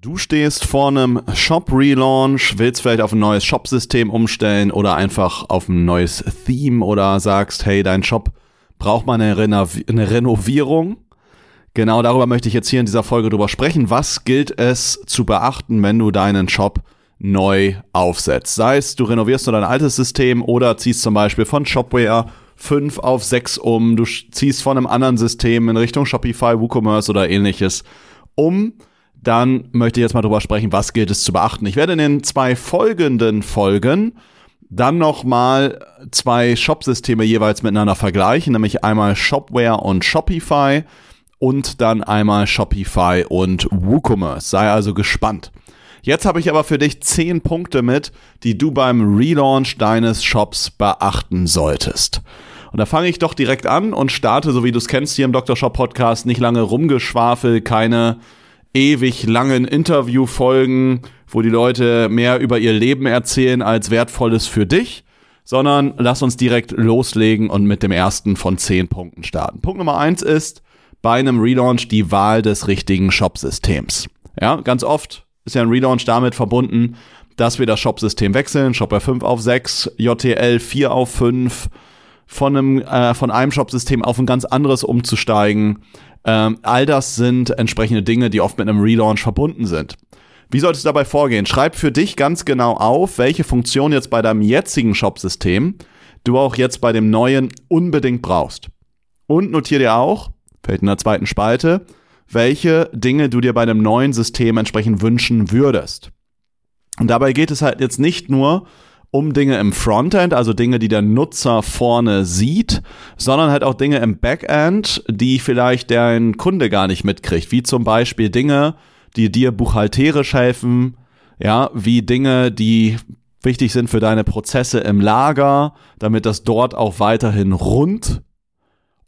Du stehst vor einem Shop-Relaunch, willst vielleicht auf ein neues Shop-System umstellen oder einfach auf ein neues Theme oder sagst, hey, dein Shop braucht mal eine, Renov eine Renovierung Genau darüber möchte ich jetzt hier in dieser Folge drüber sprechen. Was gilt es zu beachten, wenn du deinen Shop neu aufsetzt? Sei es, du renovierst nur dein altes System oder ziehst zum Beispiel von Shopware 5 auf 6 um, du ziehst von einem anderen System in Richtung Shopify, WooCommerce oder ähnliches um. Dann möchte ich jetzt mal drüber sprechen, was gilt es zu beachten. Ich werde in den zwei folgenden Folgen dann nochmal zwei Shop-Systeme jeweils miteinander vergleichen, nämlich einmal Shopware und Shopify und dann einmal Shopify und WooCommerce. Sei also gespannt. Jetzt habe ich aber für dich zehn Punkte mit, die du beim Relaunch deines Shops beachten solltest. Und da fange ich doch direkt an und starte, so wie du es kennst hier im Dr. Shop Podcast, nicht lange rumgeschwafel, keine ewig langen Interviewfolgen, wo die Leute mehr über ihr Leben erzählen als wertvolles für dich, sondern lass uns direkt loslegen und mit dem ersten von zehn Punkten starten. Punkt Nummer eins ist, bei einem Relaunch die Wahl des richtigen Shop-Systems. Ja, ganz oft ist ja ein Relaunch damit verbunden, dass wir das Shop-System wechseln, Shopware 5 auf 6, JTL 4 auf 5, von einem, äh, von einem Shop-System auf ein ganz anderes umzusteigen. Ähm, all das sind entsprechende Dinge, die oft mit einem Relaunch verbunden sind. Wie solltest du dabei vorgehen? Schreib für dich ganz genau auf, welche Funktion jetzt bei deinem jetzigen Shop-System du auch jetzt bei dem neuen unbedingt brauchst. Und notiere dir auch, vielleicht in der zweiten Spalte, welche Dinge du dir bei einem neuen System entsprechend wünschen würdest. Und dabei geht es halt jetzt nicht nur um Dinge im Frontend, also Dinge, die der Nutzer vorne sieht, sondern halt auch Dinge im Backend, die vielleicht dein Kunde gar nicht mitkriegt, wie zum Beispiel Dinge, die dir buchhalterisch helfen, ja, wie Dinge, die wichtig sind für deine Prozesse im Lager, damit das dort auch weiterhin rund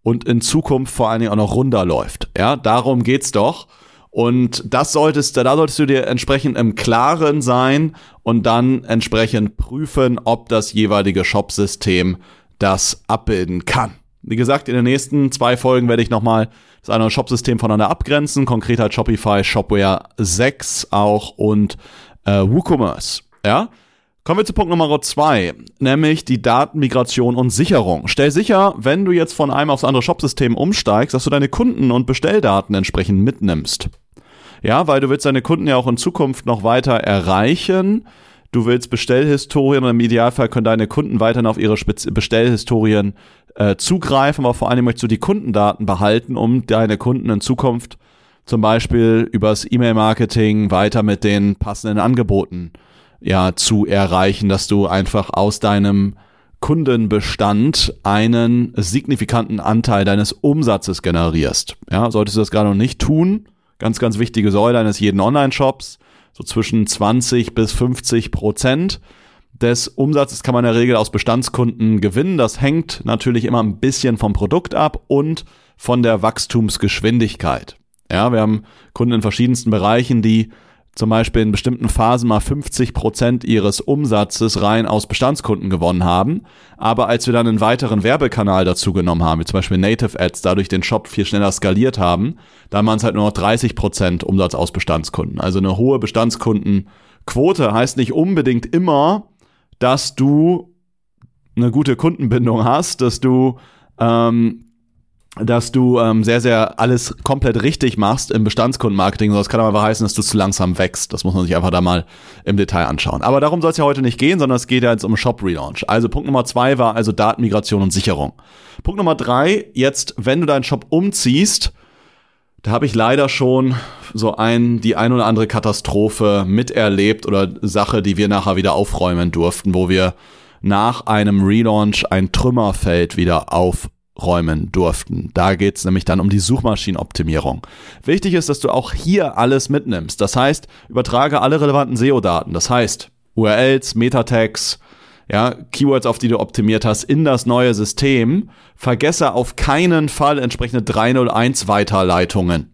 und in Zukunft vor allen Dingen auch noch runterläuft. Ja, darum geht's doch. Und das solltest, da solltest du dir entsprechend im Klaren sein und dann entsprechend prüfen, ob das jeweilige Shop-System das abbilden kann. Wie gesagt, in den nächsten zwei Folgen werde ich nochmal das eine Shop-System voneinander abgrenzen, konkret halt Shopify, Shopware 6 auch und äh, WooCommerce. Ja, Kommen wir zu Punkt Nummer zwei, nämlich die Datenmigration und Sicherung. Stell sicher, wenn du jetzt von einem aufs andere Shopsystem umsteigst, dass du deine Kunden- und Bestelldaten entsprechend mitnimmst. Ja, weil du willst deine Kunden ja auch in Zukunft noch weiter erreichen. Du willst Bestellhistorien und im Idealfall können deine Kunden weiterhin auf ihre Spez Bestellhistorien äh, zugreifen, aber vor allem möchtest du die Kundendaten behalten, um deine Kunden in Zukunft zum Beispiel übers E-Mail-Marketing weiter mit den passenden Angeboten ja zu erreichen, dass du einfach aus deinem Kundenbestand einen signifikanten Anteil deines Umsatzes generierst. Ja, solltest du das gerade noch nicht tun, ganz, ganz wichtige Säule eines jeden Online-Shops, so zwischen 20 bis 50 Prozent des Umsatzes kann man in der Regel aus Bestandskunden gewinnen. Das hängt natürlich immer ein bisschen vom Produkt ab und von der Wachstumsgeschwindigkeit. Ja, wir haben Kunden in verschiedensten Bereichen, die zum Beispiel in bestimmten Phasen mal 50 Prozent ihres Umsatzes rein aus Bestandskunden gewonnen haben. Aber als wir dann einen weiteren Werbekanal dazu genommen haben, wie zum Beispiel Native Ads, dadurch den Shop viel schneller skaliert haben, dann waren es halt nur noch 30 Prozent Umsatz aus Bestandskunden. Also eine hohe Bestandskundenquote heißt nicht unbedingt immer, dass du eine gute Kundenbindung hast, dass du ähm, dass du ähm, sehr, sehr alles komplett richtig machst im Bestandskundenmarketing. Das kann aber heißen, dass du zu langsam wächst. Das muss man sich einfach da mal im Detail anschauen. Aber darum soll es ja heute nicht gehen, sondern es geht ja jetzt um Shop-Relaunch. Also Punkt Nummer zwei war also Datenmigration und Sicherung. Punkt Nummer drei, jetzt, wenn du deinen Shop umziehst, da habe ich leider schon so ein, die ein oder andere Katastrophe miterlebt oder Sache, die wir nachher wieder aufräumen durften, wo wir nach einem Relaunch ein Trümmerfeld wieder auf räumen durften. Da geht's nämlich dann um die Suchmaschinenoptimierung. Wichtig ist, dass du auch hier alles mitnimmst. Das heißt, übertrage alle relevanten SEO-Daten. Das heißt, URLs, Metatags, ja, Keywords, auf die du optimiert hast, in das neue System, vergesse auf keinen Fall entsprechende 301 Weiterleitungen.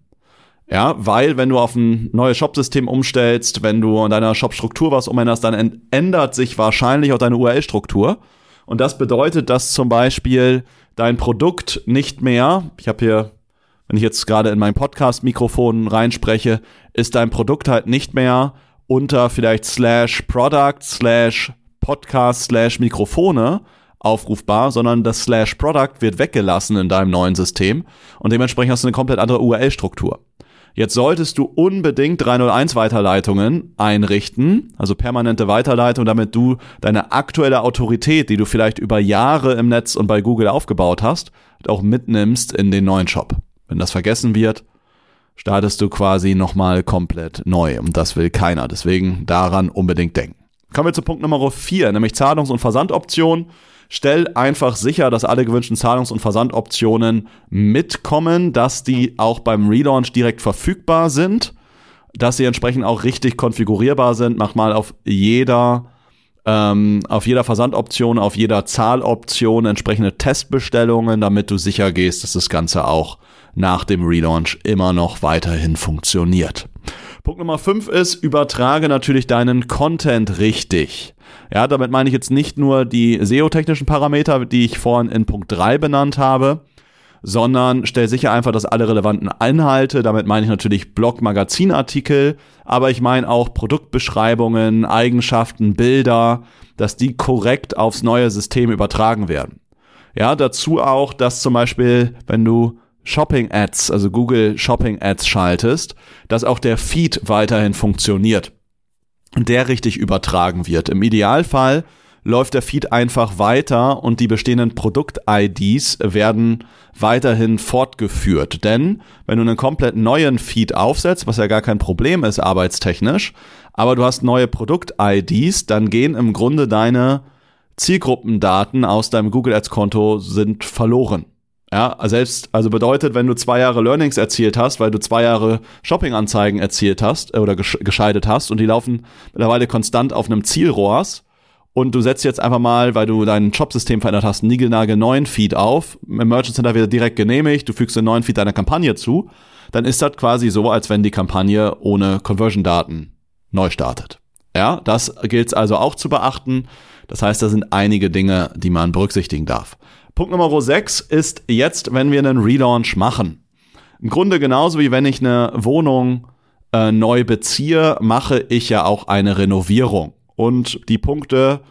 Ja, weil wenn du auf ein neues Shop-System umstellst, wenn du an deiner Shop-Struktur was umänderst, dann ändert sich wahrscheinlich auch deine URL-Struktur. Und das bedeutet, dass zum Beispiel dein Produkt nicht mehr, ich habe hier, wenn ich jetzt gerade in mein Podcast-Mikrofon reinspreche, ist dein Produkt halt nicht mehr unter vielleicht slash Product slash Podcast slash Mikrofone aufrufbar, sondern das slash Product wird weggelassen in deinem neuen System und dementsprechend hast du eine komplett andere URL-Struktur. Jetzt solltest du unbedingt 301 Weiterleitungen einrichten, also permanente Weiterleitung, damit du deine aktuelle Autorität, die du vielleicht über Jahre im Netz und bei Google aufgebaut hast, auch mitnimmst in den neuen Shop. Wenn das vergessen wird, startest du quasi nochmal komplett neu und das will keiner. Deswegen daran unbedingt denken. Kommen wir zu Punkt Nummer 4, nämlich Zahlungs- und Versandoptionen. Stell einfach sicher, dass alle gewünschten Zahlungs- und Versandoptionen mitkommen, dass die auch beim Relaunch direkt verfügbar sind, dass sie entsprechend auch richtig konfigurierbar sind. Mach mal auf jeder ähm, auf jeder Versandoption, auf jeder Zahloption entsprechende Testbestellungen, damit du sicher gehst, dass das Ganze auch nach dem Relaunch immer noch weiterhin funktioniert. Punkt Nummer 5 ist, übertrage natürlich deinen Content richtig. Ja, damit meine ich jetzt nicht nur die SEO-technischen Parameter, die ich vorhin in Punkt 3 benannt habe, sondern stell sicher einfach, dass alle relevanten Inhalte, damit meine ich natürlich Blog, Magazinartikel, aber ich meine auch Produktbeschreibungen, Eigenschaften, Bilder, dass die korrekt aufs neue System übertragen werden. Ja, dazu auch, dass zum Beispiel, wenn du Shopping Ads, also Google Shopping Ads schaltest, dass auch der Feed weiterhin funktioniert und der richtig übertragen wird. Im Idealfall läuft der Feed einfach weiter und die bestehenden Produkt-IDs werden weiterhin fortgeführt. Denn wenn du einen komplett neuen Feed aufsetzt, was ja gar kein Problem ist arbeitstechnisch, aber du hast neue Produkt-IDs, dann gehen im Grunde deine Zielgruppendaten aus deinem Google Ads Konto sind verloren. Ja, selbst, also bedeutet, wenn du zwei Jahre Learnings erzielt hast, weil du zwei Jahre Shopping-Anzeigen erzielt hast äh, oder gesch geschaltet hast und die laufen mittlerweile konstant auf einem Zielrohrs und du setzt jetzt einfach mal, weil du dein Shop-System verändert hast, einen nigelnagel neuen Feed auf, im Merchant Center wird direkt genehmigt, du fügst den neuen Feed deiner Kampagne zu, dann ist das quasi so, als wenn die Kampagne ohne Conversion-Daten neu startet. Ja, das gilt also auch zu beachten. Das heißt, da sind einige Dinge, die man berücksichtigen darf. Punkt Nummer 6 ist jetzt, wenn wir einen Relaunch machen. Im Grunde genauso wie wenn ich eine Wohnung äh, neu beziehe, mache ich ja auch eine Renovierung. Und die Punkte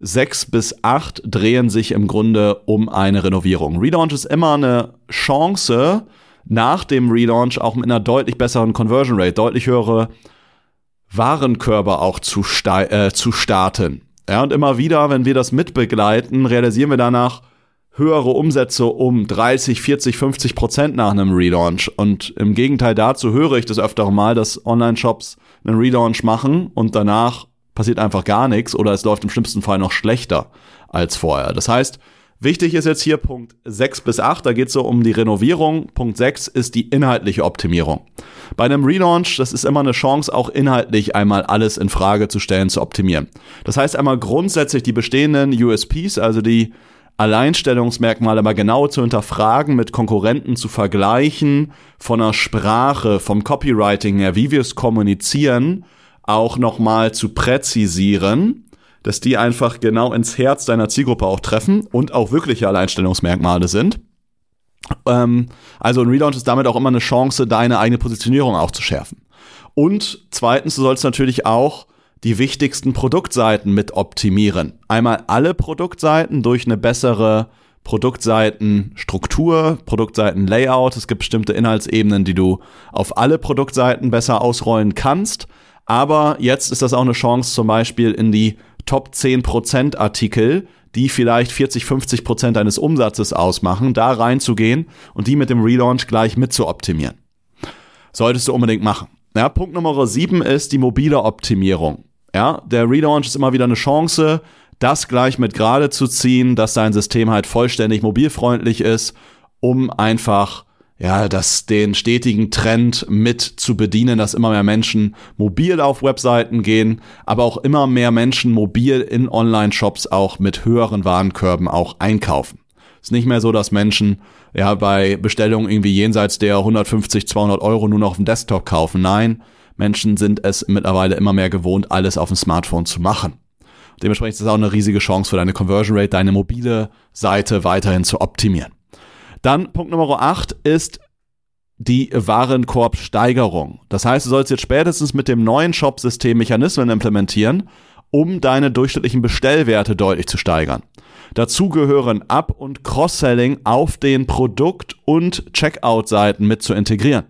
6 bis 8 drehen sich im Grunde um eine Renovierung. Relaunch ist immer eine Chance, nach dem Relaunch auch mit einer deutlich besseren Conversion Rate, deutlich höhere Warenkörbe auch zu, äh, zu starten. Ja, und immer wieder, wenn wir das mitbegleiten, realisieren wir danach, höhere Umsätze um 30, 40, 50 Prozent nach einem Relaunch. Und im Gegenteil dazu höre ich das öfter mal, dass Online-Shops einen Relaunch machen und danach passiert einfach gar nichts oder es läuft im schlimmsten Fall noch schlechter als vorher. Das heißt, wichtig ist jetzt hier Punkt 6 bis 8, da geht es so um die Renovierung. Punkt 6 ist die inhaltliche Optimierung. Bei einem Relaunch, das ist immer eine Chance, auch inhaltlich einmal alles in Frage zu stellen, zu optimieren. Das heißt einmal grundsätzlich die bestehenden USPs, also die Alleinstellungsmerkmale mal genau zu hinterfragen, mit Konkurrenten zu vergleichen, von der Sprache, vom Copywriting her, wie wir es kommunizieren, auch nochmal zu präzisieren, dass die einfach genau ins Herz deiner Zielgruppe auch treffen und auch wirkliche Alleinstellungsmerkmale sind. Ähm, also ein Relaunch ist damit auch immer eine Chance, deine eigene Positionierung auch zu schärfen. Und zweitens, du sollst natürlich auch die wichtigsten Produktseiten mit optimieren. Einmal alle Produktseiten durch eine bessere Produktseitenstruktur, Produktseitenlayout. Es gibt bestimmte Inhaltsebenen, die du auf alle Produktseiten besser ausrollen kannst. Aber jetzt ist das auch eine Chance, zum Beispiel in die Top 10% Artikel, die vielleicht 40, 50 Prozent deines Umsatzes ausmachen, da reinzugehen und die mit dem Relaunch gleich mit zu optimieren. Solltest du unbedingt machen. Ja, Punkt Nummer 7 ist die mobile Optimierung. Ja, der Relaunch ist immer wieder eine Chance, das gleich mit gerade zu ziehen, dass dein System halt vollständig mobilfreundlich ist, um einfach ja, das den stetigen Trend mit zu bedienen, dass immer mehr Menschen mobil auf Webseiten gehen, aber auch immer mehr Menschen mobil in Online-Shops auch mit höheren Warenkörben auch einkaufen. Ist nicht mehr so, dass Menschen ja bei Bestellungen irgendwie jenseits der 150, 200 Euro nur noch auf dem Desktop kaufen. Nein, Menschen sind es mittlerweile immer mehr gewohnt, alles auf dem Smartphone zu machen. Dementsprechend ist es auch eine riesige Chance für deine Conversion Rate, deine mobile Seite weiterhin zu optimieren. Dann Punkt Nummer 8 ist die Warenkorbsteigerung. Das heißt, du sollst jetzt spätestens mit dem neuen Shop-System Mechanismen implementieren, um deine durchschnittlichen Bestellwerte deutlich zu steigern. Dazu gehören Up- und Cross-Selling auf den Produkt- und Checkout-Seiten mit zu integrieren.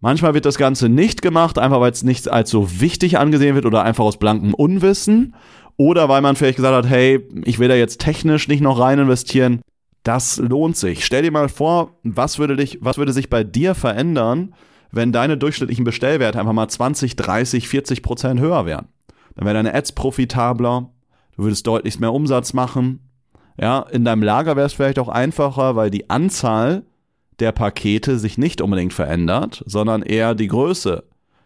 Manchmal wird das Ganze nicht gemacht, einfach weil es nicht als so wichtig angesehen wird oder einfach aus blankem Unwissen oder weil man vielleicht gesagt hat, hey, ich will da jetzt technisch nicht noch rein investieren. Das lohnt sich. Stell dir mal vor, was würde dich, was würde sich bei dir verändern, wenn deine durchschnittlichen Bestellwerte einfach mal 20, 30, 40 Prozent höher wären. Dann wäre deine Ads profitabler, du würdest deutlich mehr Umsatz machen. Ja, in deinem Lager wäre es vielleicht auch einfacher, weil die Anzahl der Pakete sich nicht unbedingt verändert, sondern eher die Größe.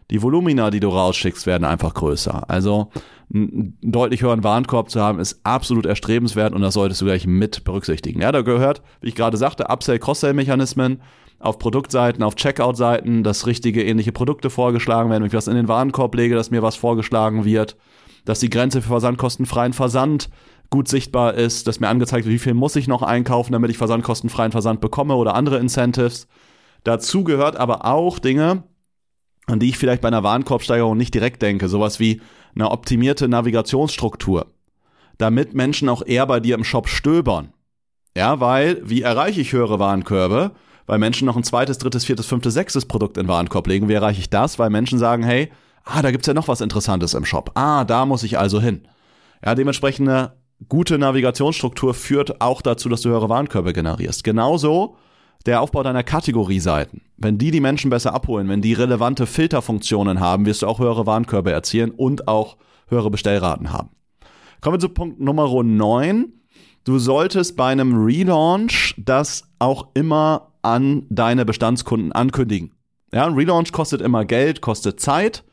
Die Volumina, die du rausschickst, werden einfach größer. Also einen deutlich höheren Warenkorb zu haben, ist absolut erstrebenswert und das solltest du gleich mit berücksichtigen. Ja, da gehört, wie ich gerade sagte, Upsell, Cross-Sell-Mechanismen auf Produktseiten, auf Checkout-Seiten, dass richtige ähnliche Produkte vorgeschlagen werden, wenn ich was in den Warenkorb lege, dass mir was vorgeschlagen wird, dass die Grenze für versandkostenfreien Versand gut sichtbar ist, dass mir angezeigt wird, wie viel muss ich noch einkaufen, damit ich versandkostenfreien Versand bekomme oder andere Incentives. Dazu gehört aber auch Dinge, an die ich vielleicht bei einer Warenkorbsteigerung nicht direkt denke, sowas wie eine optimierte Navigationsstruktur, damit Menschen auch eher bei dir im Shop stöbern. Ja, weil, wie erreiche ich höhere Warenkörbe? Weil Menschen noch ein zweites, drittes, viertes, fünftes, sechstes Produkt in den Warenkorb legen. Wie erreiche ich das? Weil Menschen sagen, hey, ah, da gibt's ja noch was Interessantes im Shop. Ah, da muss ich also hin. Ja, dementsprechend eine gute Navigationsstruktur führt auch dazu, dass du höhere Warenkörbe generierst. Genauso der Aufbau deiner Kategorieseiten. Wenn die die Menschen besser abholen, wenn die relevante Filterfunktionen haben, wirst du auch höhere Warenkörbe erzielen und auch höhere Bestellraten haben. Kommen wir zu Punkt Nummer 9. Du solltest bei einem Relaunch das auch immer an deine Bestandskunden ankündigen. Ja, ein Relaunch kostet immer Geld, kostet Zeit.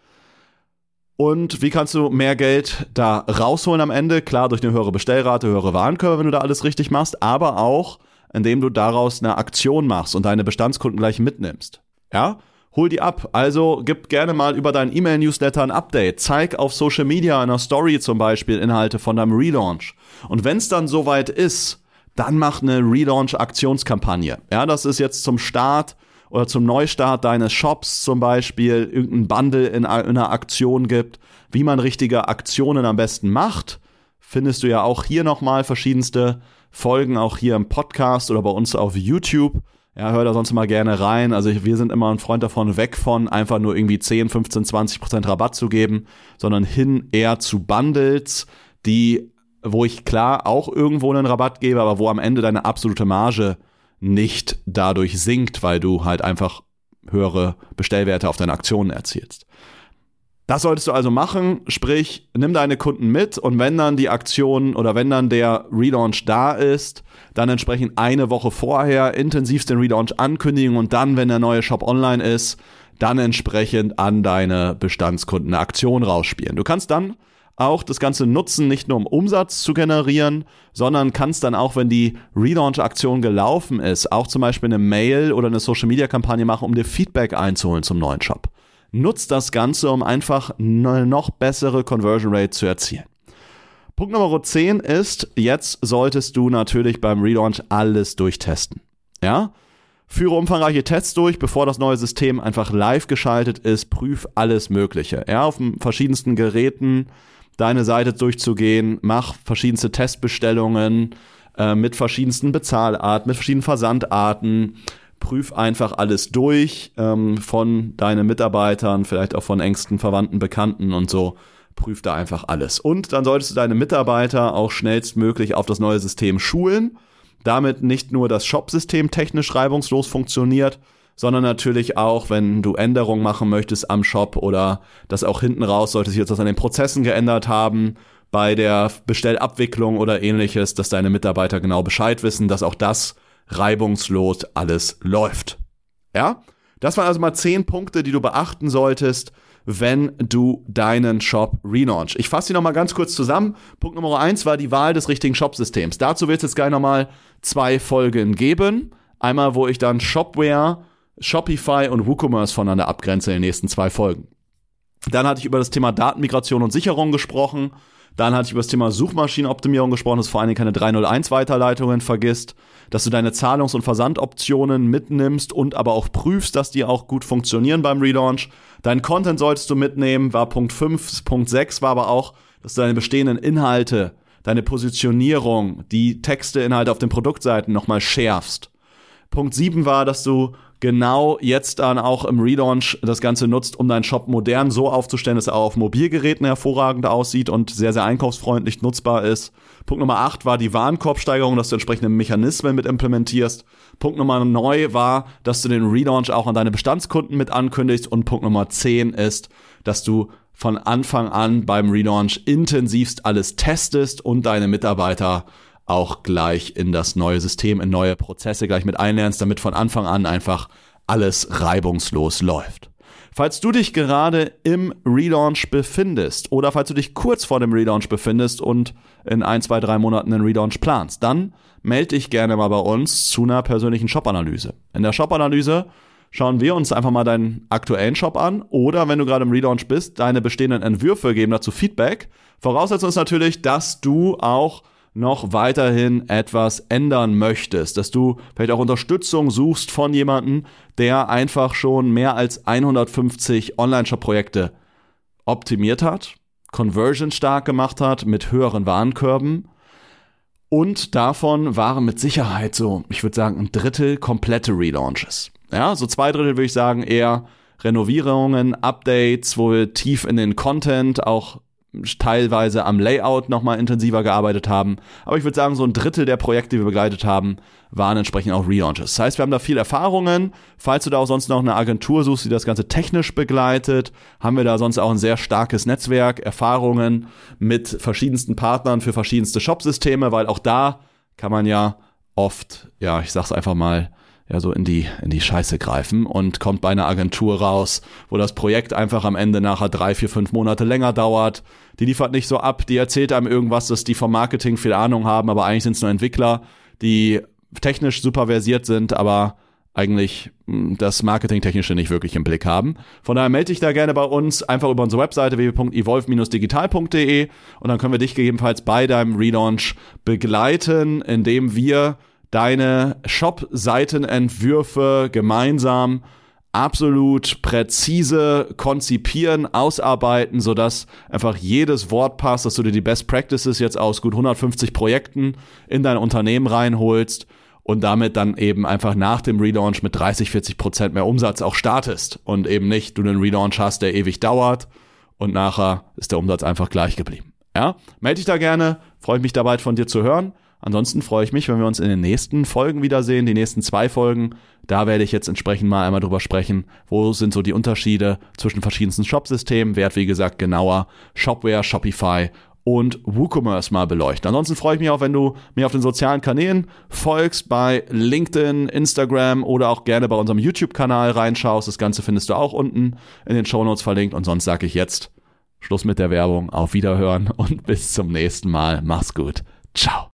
Und wie kannst du mehr Geld da rausholen am Ende? Klar, durch eine höhere Bestellrate, höhere Warenkörbe, wenn du da alles richtig machst, aber auch, indem du daraus eine Aktion machst und deine Bestandskunden gleich mitnimmst. Ja? Hol die ab. Also gib gerne mal über deinen E-Mail-Newsletter ein Update. Zeig auf Social Media in einer Story zum Beispiel Inhalte von deinem Relaunch. Und wenn es dann soweit ist, dann mach eine Relaunch-Aktionskampagne. Ja, das ist jetzt zum Start oder zum Neustart deines Shops zum Beispiel irgendein Bundle in einer Aktion gibt, wie man richtige Aktionen am besten macht, findest du ja auch hier nochmal verschiedenste Folgen, auch hier im Podcast oder bei uns auf YouTube. Ja, hör da sonst mal gerne rein. Also wir sind immer ein Freund davon, weg von einfach nur irgendwie 10, 15, 20 Prozent Rabatt zu geben, sondern hin eher zu Bundles, die, wo ich klar auch irgendwo einen Rabatt gebe, aber wo am Ende deine absolute Marge nicht dadurch sinkt, weil du halt einfach höhere Bestellwerte auf deine Aktionen erzielst. Das solltest du also machen, sprich, nimm deine Kunden mit und wenn dann die Aktion oder wenn dann der Relaunch da ist, dann entsprechend eine Woche vorher intensivst den Relaunch ankündigen und dann, wenn der neue Shop online ist, dann entsprechend an deine Bestandskunden eine Aktion rausspielen. Du kannst dann auch das Ganze nutzen, nicht nur um Umsatz zu generieren, sondern kannst dann auch, wenn die Relaunch-Aktion gelaufen ist, auch zum Beispiel eine Mail oder eine Social-Media-Kampagne machen, um dir Feedback einzuholen zum neuen Shop. Nutzt das Ganze, um einfach eine noch bessere Conversion Rate zu erzielen. Punkt Nummer 10 ist, jetzt solltest du natürlich beim Relaunch alles durchtesten. Ja? Führe umfangreiche Tests durch, bevor das neue System einfach live geschaltet ist. Prüf alles Mögliche. Ja, auf verschiedensten Geräten, deine Seite durchzugehen, mach verschiedenste Testbestellungen äh, mit verschiedensten Bezahlarten, mit verschiedenen Versandarten. Prüf einfach alles durch ähm, von deinen Mitarbeitern, vielleicht auch von engsten Verwandten, Bekannten und so. Prüf da einfach alles. Und dann solltest du deine Mitarbeiter auch schnellstmöglich auf das neue System schulen. Damit nicht nur das Shop-System technisch reibungslos funktioniert, sondern natürlich auch, wenn du Änderungen machen möchtest am Shop oder das auch hinten raus sollte sich jetzt was an den Prozessen geändert haben, bei der Bestellabwicklung oder ähnliches, dass deine Mitarbeiter genau Bescheid wissen, dass auch das reibungslos alles läuft. Ja? Das waren also mal zehn Punkte, die du beachten solltest, wenn du deinen Shop relaunch. Ich fasse sie nochmal ganz kurz zusammen. Punkt Nummer eins war die Wahl des richtigen Shop-Systems. Dazu wird es jetzt gleich nochmal zwei Folgen geben. Einmal, wo ich dann Shopware, Shopify und WooCommerce voneinander abgrenze in den nächsten zwei Folgen. Dann hatte ich über das Thema Datenmigration und Sicherung gesprochen. Dann hatte ich über das Thema Suchmaschinenoptimierung gesprochen, dass du vor allen Dingen keine 301-Weiterleitungen vergisst, dass du deine Zahlungs- und Versandoptionen mitnimmst und aber auch prüfst, dass die auch gut funktionieren beim Relaunch. Dein Content solltest du mitnehmen, war Punkt 5. Punkt 6 war aber auch, dass du deine bestehenden Inhalte, deine Positionierung, die Texte, Inhalte auf den Produktseiten nochmal schärfst. Punkt 7 war, dass du genau jetzt dann auch im Relaunch das Ganze nutzt, um deinen Shop modern so aufzustellen, dass er auch auf Mobilgeräten hervorragend aussieht und sehr, sehr einkaufsfreundlich nutzbar ist. Punkt Nummer 8 war die Warenkorbsteigerung, dass du entsprechende Mechanismen mit implementierst. Punkt Nummer 9 war, dass du den Relaunch auch an deine Bestandskunden mit ankündigst. Und Punkt Nummer 10 ist, dass du von Anfang an beim Relaunch intensivst alles testest und deine Mitarbeiter auch gleich in das neue System, in neue Prozesse gleich mit einlernst, damit von Anfang an einfach alles reibungslos läuft. Falls du dich gerade im Relaunch befindest oder falls du dich kurz vor dem Relaunch befindest und in ein, zwei, drei Monaten einen Relaunch planst, dann melde dich gerne mal bei uns zu einer persönlichen Shop-Analyse. In der Shop-Analyse schauen wir uns einfach mal deinen aktuellen Shop an oder wenn du gerade im Relaunch bist, deine bestehenden Entwürfe geben dazu Feedback. Voraussetzung ist natürlich, dass du auch noch weiterhin etwas ändern möchtest, dass du vielleicht auch Unterstützung suchst von jemandem, der einfach schon mehr als 150 Online-Shop-Projekte optimiert hat, Conversion stark gemacht hat mit höheren Warenkörben und davon waren mit Sicherheit so, ich würde sagen, ein Drittel komplette Relaunches. Ja, so zwei Drittel würde ich sagen eher Renovierungen, Updates, wo wir tief in den Content auch teilweise am Layout nochmal intensiver gearbeitet haben. Aber ich würde sagen, so ein Drittel der Projekte, die wir begleitet haben, waren entsprechend auch Relaunches. Das heißt, wir haben da viel Erfahrungen. Falls du da auch sonst noch eine Agentur suchst, die das Ganze technisch begleitet, haben wir da sonst auch ein sehr starkes Netzwerk, Erfahrungen mit verschiedensten Partnern für verschiedenste Shopsysteme, weil auch da kann man ja oft, ja, ich sag's einfach mal, ja so in die in die Scheiße greifen und kommt bei einer Agentur raus, wo das Projekt einfach am Ende nachher drei, vier, fünf Monate länger dauert. Die liefert nicht so ab, die erzählt einem irgendwas, dass die vom Marketing viel Ahnung haben, aber eigentlich sind es nur Entwickler, die technisch super versiert sind, aber eigentlich hm, das Marketingtechnische nicht wirklich im Blick haben. Von daher melde dich da gerne bei uns, einfach über unsere Webseite www.evolve-digital.de und dann können wir dich gegebenenfalls bei deinem Relaunch begleiten, indem wir deine Shop-Seitenentwürfe gemeinsam absolut präzise konzipieren, ausarbeiten, sodass einfach jedes Wort passt, dass du dir die Best Practices jetzt aus gut 150 Projekten in dein Unternehmen reinholst und damit dann eben einfach nach dem Relaunch mit 30, 40 Prozent mehr Umsatz auch startest und eben nicht du einen Relaunch hast, der ewig dauert und nachher ist der Umsatz einfach gleich geblieben. Ja, melde dich da gerne, freue mich dabei von dir zu hören. Ansonsten freue ich mich, wenn wir uns in den nächsten Folgen wiedersehen, die nächsten zwei Folgen. Da werde ich jetzt entsprechend mal einmal drüber sprechen, wo sind so die Unterschiede zwischen verschiedensten Shop-Systemen, werde wie gesagt genauer Shopware, Shopify und WooCommerce mal beleuchten. Ansonsten freue ich mich auch, wenn du mir auf den sozialen Kanälen folgst, bei LinkedIn, Instagram oder auch gerne bei unserem YouTube-Kanal reinschaust. Das Ganze findest du auch unten in den Shownotes verlinkt. Und sonst sage ich jetzt Schluss mit der Werbung, auf Wiederhören und bis zum nächsten Mal. Mach's gut. Ciao.